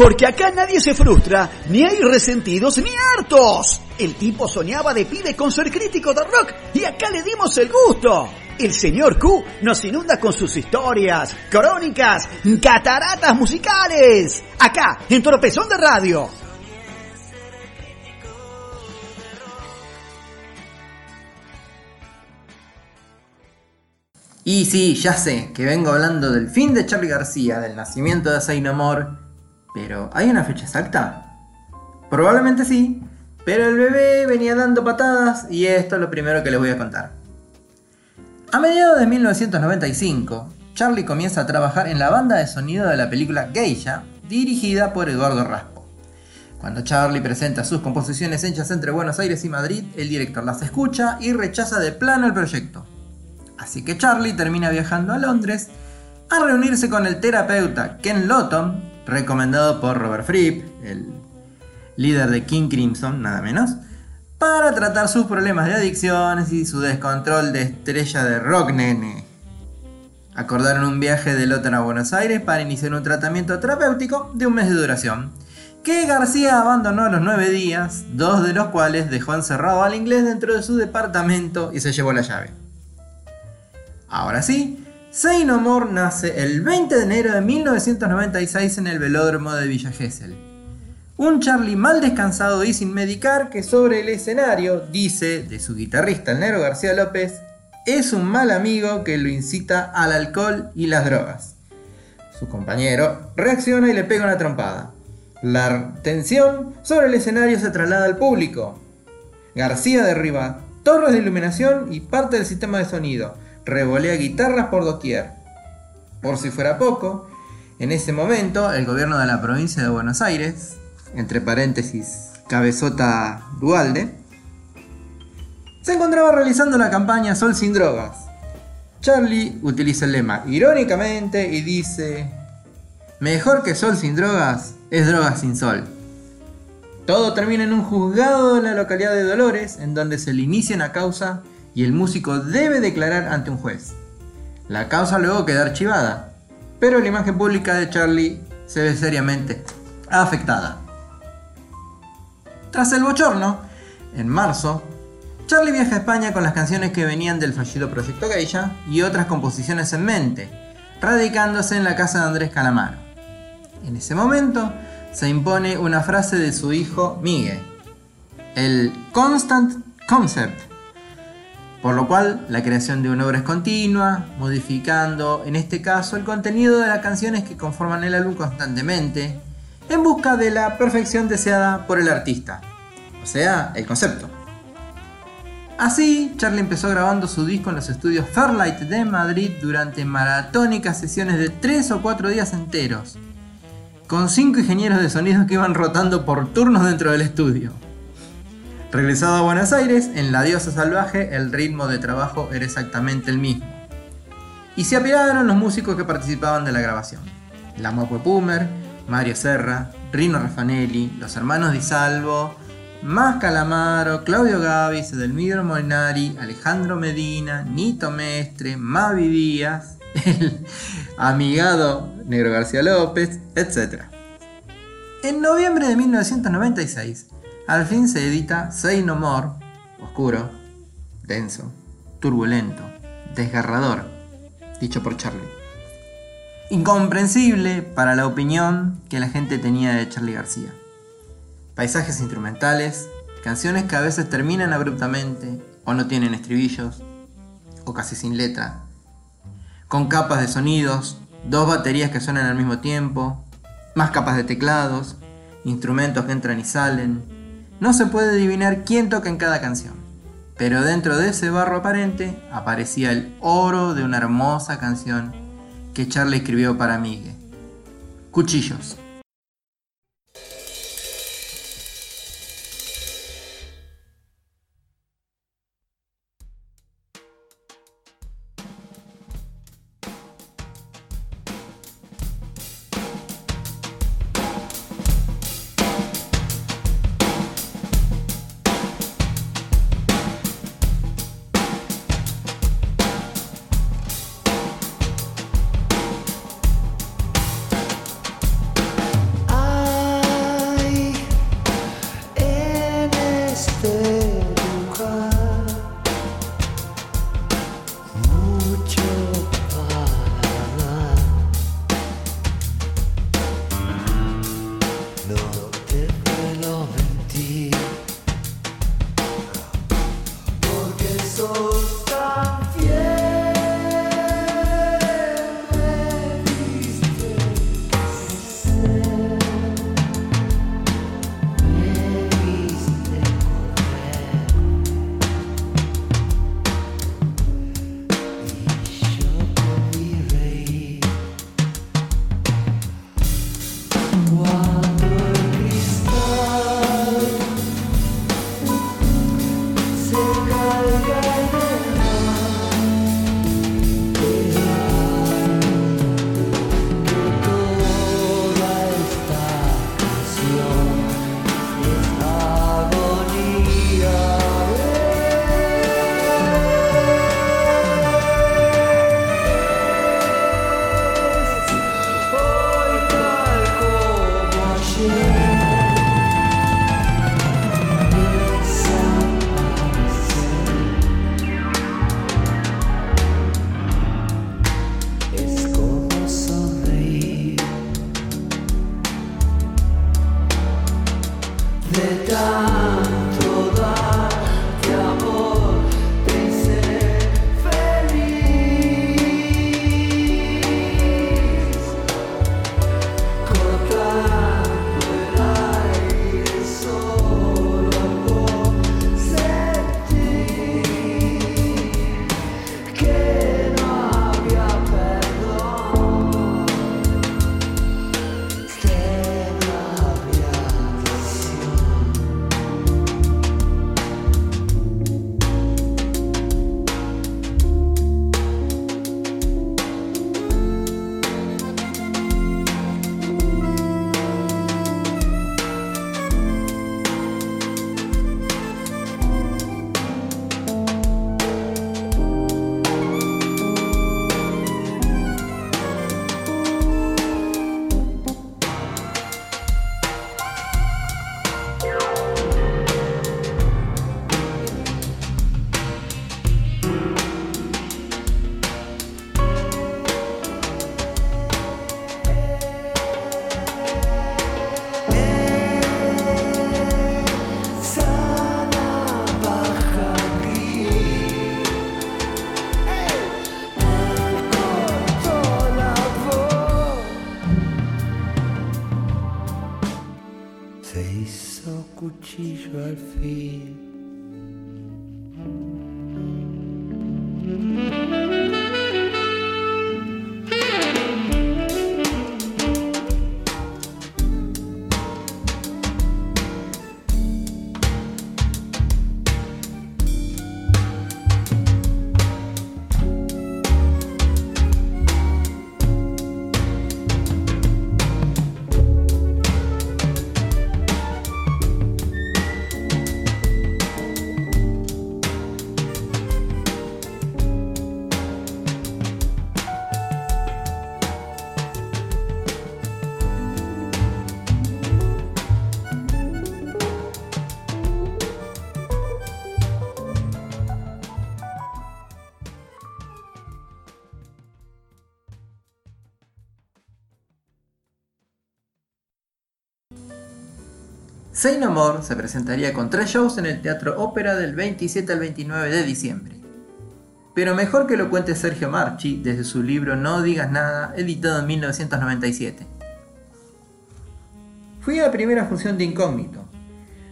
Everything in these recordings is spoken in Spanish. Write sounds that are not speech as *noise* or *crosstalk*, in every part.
Porque acá nadie se frustra, ni hay resentidos ni hartos. El tipo soñaba de pibe con ser crítico de rock y acá le dimos el gusto. El señor Q nos inunda con sus historias, crónicas, cataratas musicales. Acá, en Tropezón de Radio. Y sí, ya sé, que vengo hablando del fin de Charlie García, del nacimiento de Say No More, pero ¿hay una fecha exacta? Probablemente sí, pero el bebé venía dando patadas y esto es lo primero que les voy a contar. A mediados de 1995, Charlie comienza a trabajar en la banda de sonido de la película Geisha, dirigida por Eduardo Raspo. Cuando Charlie presenta sus composiciones hechas entre Buenos Aires y Madrid, el director las escucha y rechaza de plano el proyecto. Así que Charlie termina viajando a Londres a reunirse con el terapeuta Ken Lawton, recomendado por Robert Fripp, el líder de King Crimson, nada menos, para tratar sus problemas de adicciones y su descontrol de estrella de rock nene. Acordaron un viaje de Lawton a Buenos Aires para iniciar un tratamiento terapéutico de un mes de duración, que García abandonó a los nueve días, dos de los cuales dejó encerrado al inglés dentro de su departamento y se llevó la llave. Ahora sí, Say No nace el 20 de enero de 1996 en el velódromo de Villa Gesell. Un Charlie mal descansado y sin medicar que sobre el escenario dice de su guitarrista el negro García López, es un mal amigo que lo incita al alcohol y las drogas. Su compañero reacciona y le pega una trompada. La tensión sobre el escenario se traslada al público. García derriba torres de iluminación y parte del sistema de sonido revolea guitarras por doquier. Por si fuera poco, en ese momento el gobierno de la provincia de Buenos Aires, entre paréntesis Cabezota Dualde, se encontraba realizando la campaña Sol sin drogas. Charlie utiliza el lema irónicamente y dice, mejor que Sol sin drogas es drogas sin sol. Todo termina en un juzgado en la localidad de Dolores, en donde se le inicia una causa y el músico debe declarar ante un juez. La causa luego queda archivada, pero la imagen pública de Charlie se ve seriamente afectada. Tras el bochorno, en marzo, Charlie viaja a España con las canciones que venían del fallido Proyecto Geisha y otras composiciones en mente, radicándose en la casa de Andrés Calamaro. En ese momento se impone una frase de su hijo Miguel, el Constant Concept, por lo cual, la creación de una obra es continua, modificando, en este caso, el contenido de las canciones que conforman el álbum constantemente, en busca de la perfección deseada por el artista, o sea, el concepto. Así, Charlie empezó grabando su disco en los estudios Fairlight de Madrid durante maratónicas sesiones de 3 o 4 días enteros, con 5 ingenieros de sonido que iban rotando por turnos dentro del estudio. Regresado a Buenos Aires, en La Diosa Salvaje el ritmo de trabajo era exactamente el mismo. Y se apiadaron los músicos que participaban de la grabación. La Mopue Pumer, Mario Serra, Rino Raffanelli, los hermanos Di Salvo, Más Calamaro, Claudio Gavis, Edelmiro Molinari, Alejandro Medina, Nito Mestre, Mavi Díaz, *laughs* el amigado Negro García López, etc. En noviembre de 1996, al fin se edita Say No More, oscuro, denso, turbulento, desgarrador, dicho por Charlie. Incomprensible para la opinión que la gente tenía de Charlie García. Paisajes instrumentales, canciones que a veces terminan abruptamente o no tienen estribillos, o casi sin letra, con capas de sonidos, dos baterías que suenan al mismo tiempo, más capas de teclados, instrumentos que entran y salen, no se puede adivinar quién toca en cada canción, pero dentro de ese barro aparente aparecía el oro de una hermosa canción que Charlie escribió para Miguel. Cuchillos. Say No se presentaría con tres shows en el Teatro Ópera del 27 al 29 de diciembre. Pero mejor que lo cuente Sergio Marchi desde su libro No digas nada, editado en 1997. Fui a la primera función de Incógnito,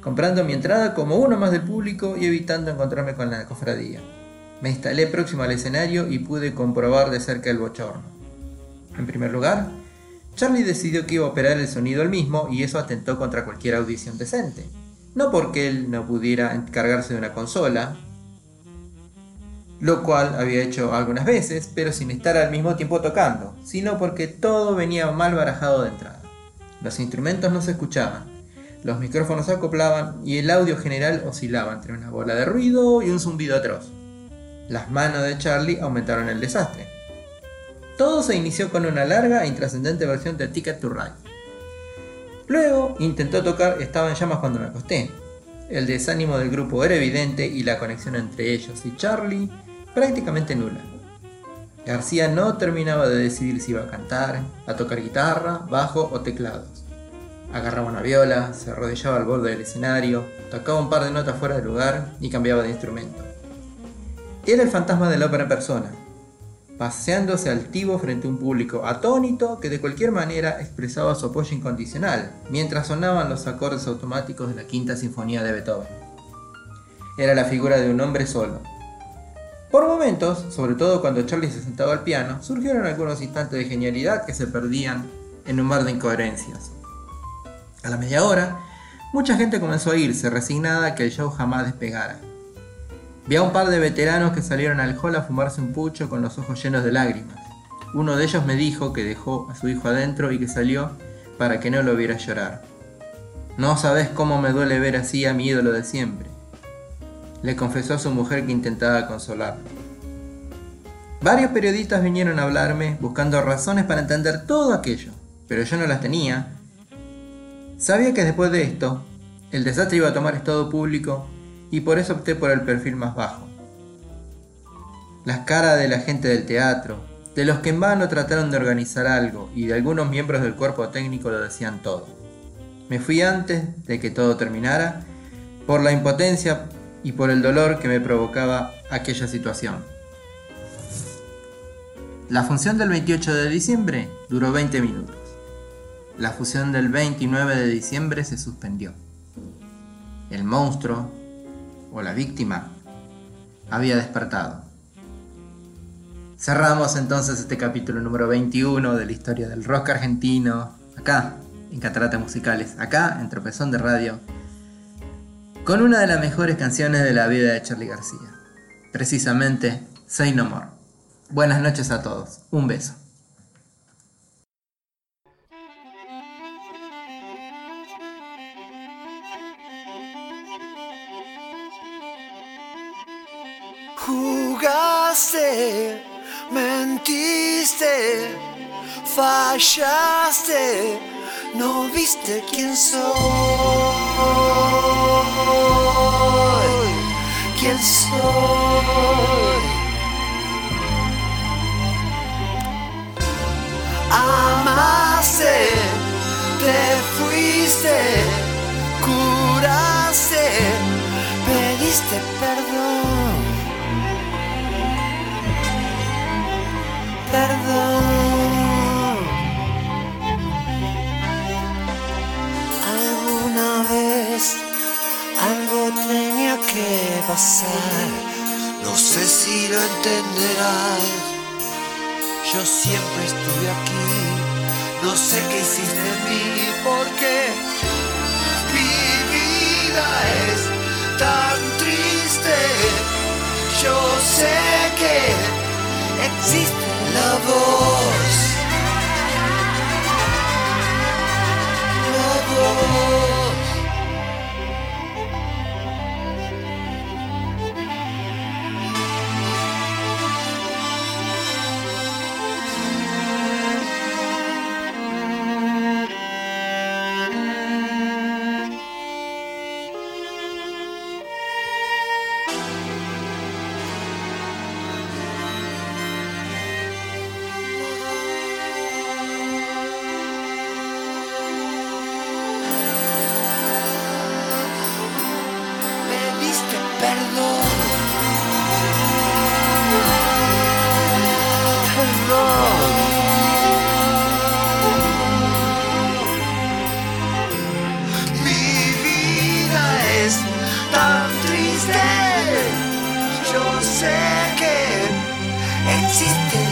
comprando mi entrada como uno más del público y evitando encontrarme con la cofradía. Me instalé próximo al escenario y pude comprobar de cerca el bochorno. En primer lugar, Charlie decidió que iba a operar el sonido él mismo y eso atentó contra cualquier audición decente. No porque él no pudiera encargarse de una consola, lo cual había hecho algunas veces, pero sin estar al mismo tiempo tocando, sino porque todo venía mal barajado de entrada. Los instrumentos no se escuchaban, los micrófonos se acoplaban y el audio general oscilaba entre una bola de ruido y un zumbido atroz. Las manos de Charlie aumentaron el desastre. Todo se inició con una larga e intrascendente versión de Ticket to Ride. Luego intentó tocar Estaba en llamas cuando me acosté. El desánimo del grupo era evidente y la conexión entre ellos y Charlie prácticamente nula. García no terminaba de decidir si iba a cantar, a tocar guitarra, bajo o teclados. Agarraba una viola, se arrodillaba al borde del escenario, tocaba un par de notas fuera de lugar y cambiaba de instrumento. Era el fantasma de la ópera en persona, paseándose altivo frente a un público atónito que de cualquier manera expresaba su apoyo incondicional, mientras sonaban los acordes automáticos de la Quinta Sinfonía de Beethoven. Era la figura de un hombre solo. Por momentos, sobre todo cuando Charlie se sentaba al piano, surgieron algunos instantes de genialidad que se perdían en un mar de incoherencias. A la media hora, mucha gente comenzó a irse, resignada a que el show jamás despegara. Vi a un par de veteranos que salieron al hall a fumarse un pucho con los ojos llenos de lágrimas. Uno de ellos me dijo que dejó a su hijo adentro y que salió para que no lo viera llorar. No sabes cómo me duele ver así a mi ídolo de siempre. Le confesó a su mujer que intentaba consolarlo. Varios periodistas vinieron a hablarme buscando razones para entender todo aquello, pero yo no las tenía. Sabía que después de esto, el desastre iba a tomar estado público y por eso opté por el perfil más bajo. Las caras de la gente del teatro, de los que en vano trataron de organizar algo y de algunos miembros del cuerpo técnico lo decían todo. Me fui antes de que todo terminara por la impotencia y por el dolor que me provocaba aquella situación. La función del 28 de diciembre duró 20 minutos. La función del 29 de diciembre se suspendió. El monstruo o la víctima había despertado. Cerramos entonces este capítulo número 21 de la historia del rock argentino, acá, en Catarata Musicales, acá, en Tropezón de Radio, con una de las mejores canciones de la vida de Charlie García, precisamente Say No More. Buenas noches a todos, un beso. Mentiste, fallaste, no viste quién soy, quién soy. Amaste, te fuiste, curaste, pediste perdón. Perdón. Alguna vez algo tenía que pasar. No sé si lo entenderás. Yo siempre estuve aquí. No sé qué hiciste en mí porque mi vida es tan triste. Yo sé que existe la voz. Yo sé